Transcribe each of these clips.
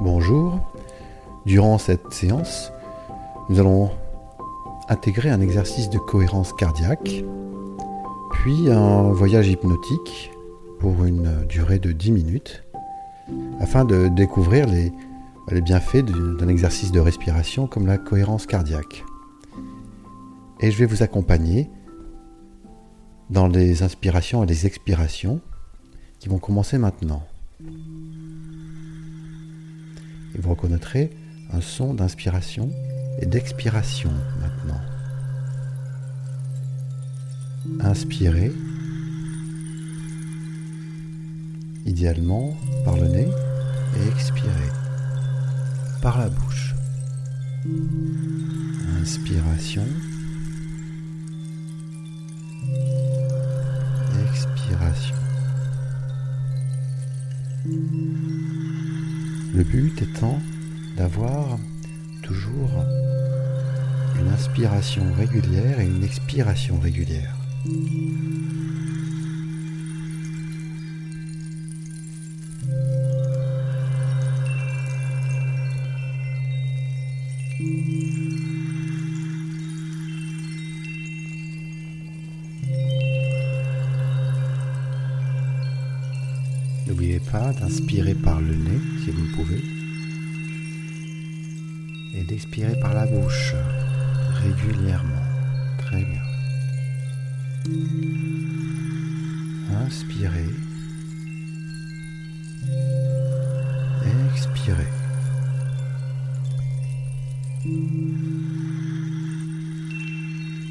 Bonjour. Durant cette séance, nous allons intégrer un exercice de cohérence cardiaque, puis un voyage hypnotique pour une durée de 10 minutes, afin de découvrir les, les bienfaits d'un exercice de respiration comme la cohérence cardiaque. Et je vais vous accompagner dans les inspirations et les expirations qui vont commencer maintenant. Et vous reconnaîtrez un son d'inspiration et d'expiration maintenant. Inspirez, idéalement par le nez, et expirez par la bouche. Inspiration. Expiration. Le but étant d'avoir toujours une inspiration régulière et une expiration régulière. Pas d'inspirer par le nez si vous pouvez et d'expirer par la bouche régulièrement. Très bien. Inspirez. Expirez.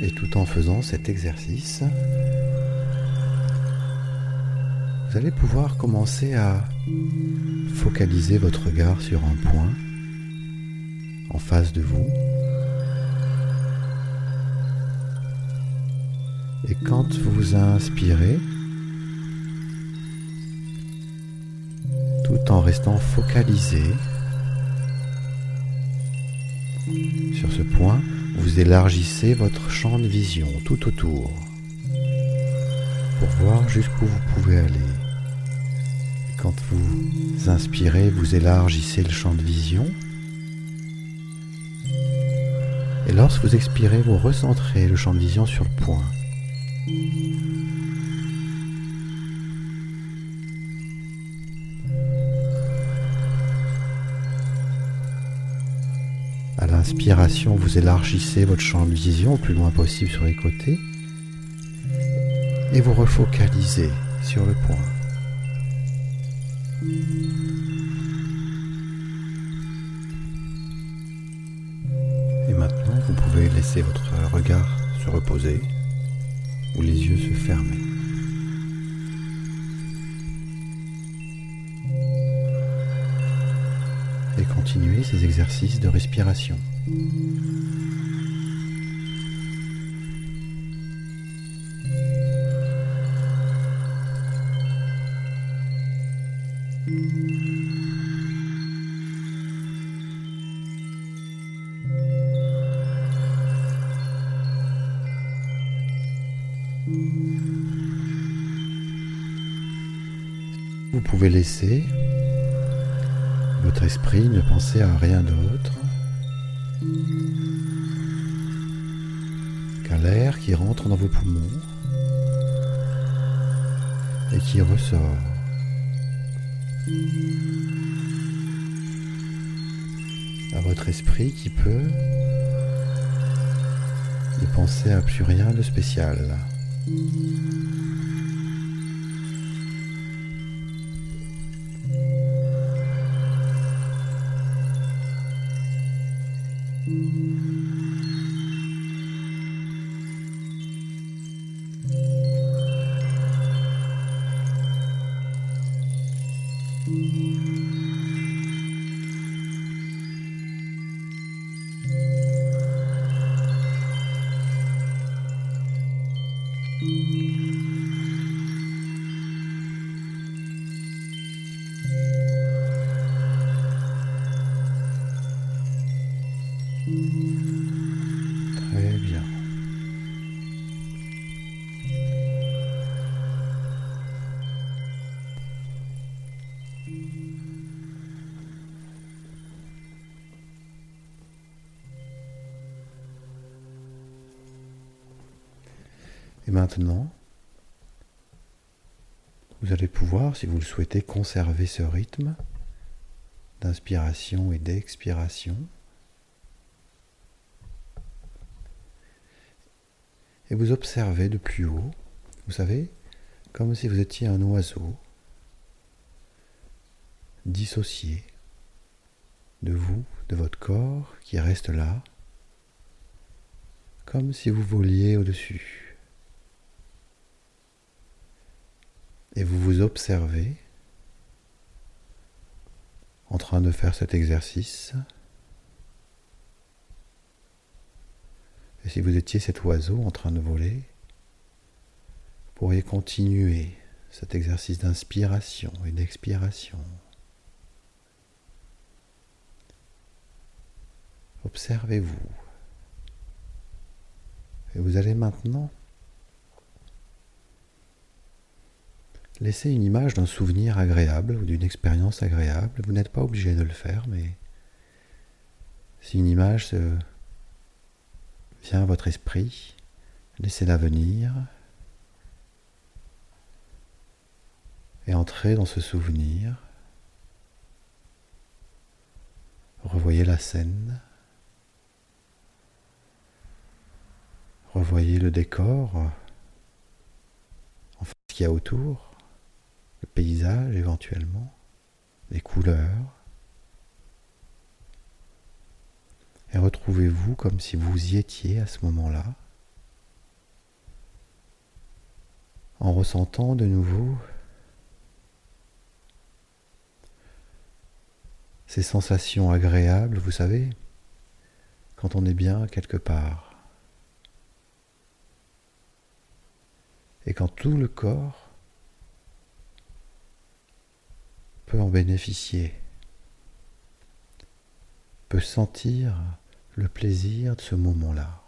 Et tout en faisant cet exercice, vous allez pouvoir commencer à focaliser votre regard sur un point en face de vous. Et quand vous inspirez, tout en restant focalisé sur ce point, vous élargissez votre champ de vision tout autour pour voir jusqu'où vous pouvez aller. Quand vous inspirez, vous élargissez le champ de vision. Et lorsque vous expirez, vous recentrez le champ de vision sur le point. À l'inspiration, vous élargissez votre champ de vision au plus loin possible sur les côtés et vous refocalisez sur le point. Et maintenant, vous pouvez laisser votre regard se reposer ou les yeux se fermer. Et continuer ces exercices de respiration. Vous pouvez laisser votre esprit ne penser à rien d'autre qu'à l'air qui rentre dans vos poumons et qui ressort. À votre esprit qui peut ne penser à plus rien de spécial. Très Et maintenant, vous allez pouvoir, si vous le souhaitez, conserver ce rythme d'inspiration et d'expiration. Et vous observez de plus haut, vous savez, comme si vous étiez un oiseau dissocié de vous, de votre corps qui reste là, comme si vous voliez au-dessus. Et vous vous observez en train de faire cet exercice. Et si vous étiez cet oiseau en train de voler, vous pourriez continuer cet exercice d'inspiration et d'expiration. Observez-vous. Et vous allez maintenant laisser une image d'un souvenir agréable ou d'une expérience agréable. Vous n'êtes pas obligé de le faire, mais si une image vient à votre esprit, laissez-la venir et entrez dans ce souvenir. Revoyez la scène. Revoyez le décor, enfin ce qu'il y a autour, paysage éventuellement, les couleurs. Et retrouvez-vous comme si vous y étiez à ce moment-là, en ressentant de nouveau ces sensations agréables, vous savez, quand on est bien quelque part. et quand tout le corps peut en bénéficier, peut sentir le plaisir de ce moment-là.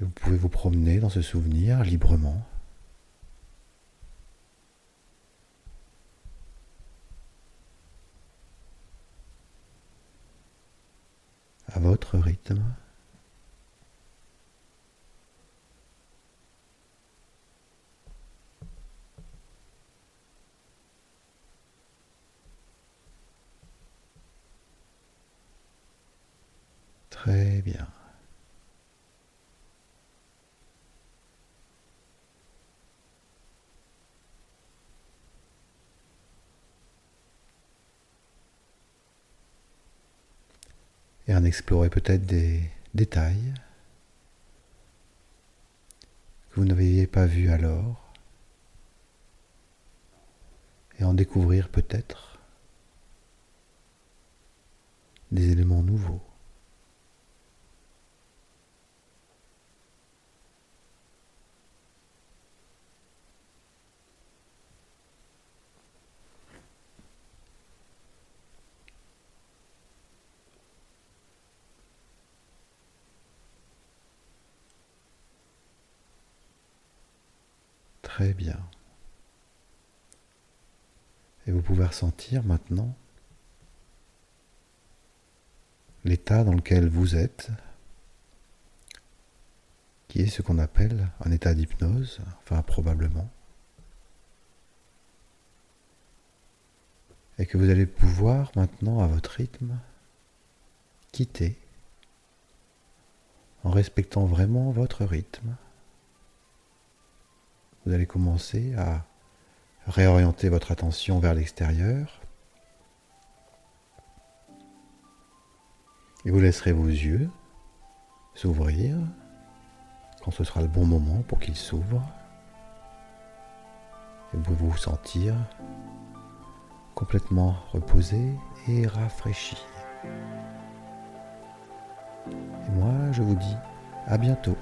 vous pouvez vous promener dans ce souvenir librement. À votre rythme. Très bien. Explorer peut-être des détails que vous n'aviez pas vus alors et en découvrir peut-être des éléments nouveaux. Très bien. Et vous pouvez ressentir maintenant l'état dans lequel vous êtes, qui est ce qu'on appelle un état d'hypnose, enfin probablement, et que vous allez pouvoir maintenant à votre rythme quitter en respectant vraiment votre rythme vous allez commencer à réorienter votre attention vers l'extérieur. Et vous laisserez vos yeux s'ouvrir quand ce sera le bon moment pour qu'ils s'ouvrent. Et vous vous sentir complètement reposé et rafraîchi. Et moi, je vous dis à bientôt.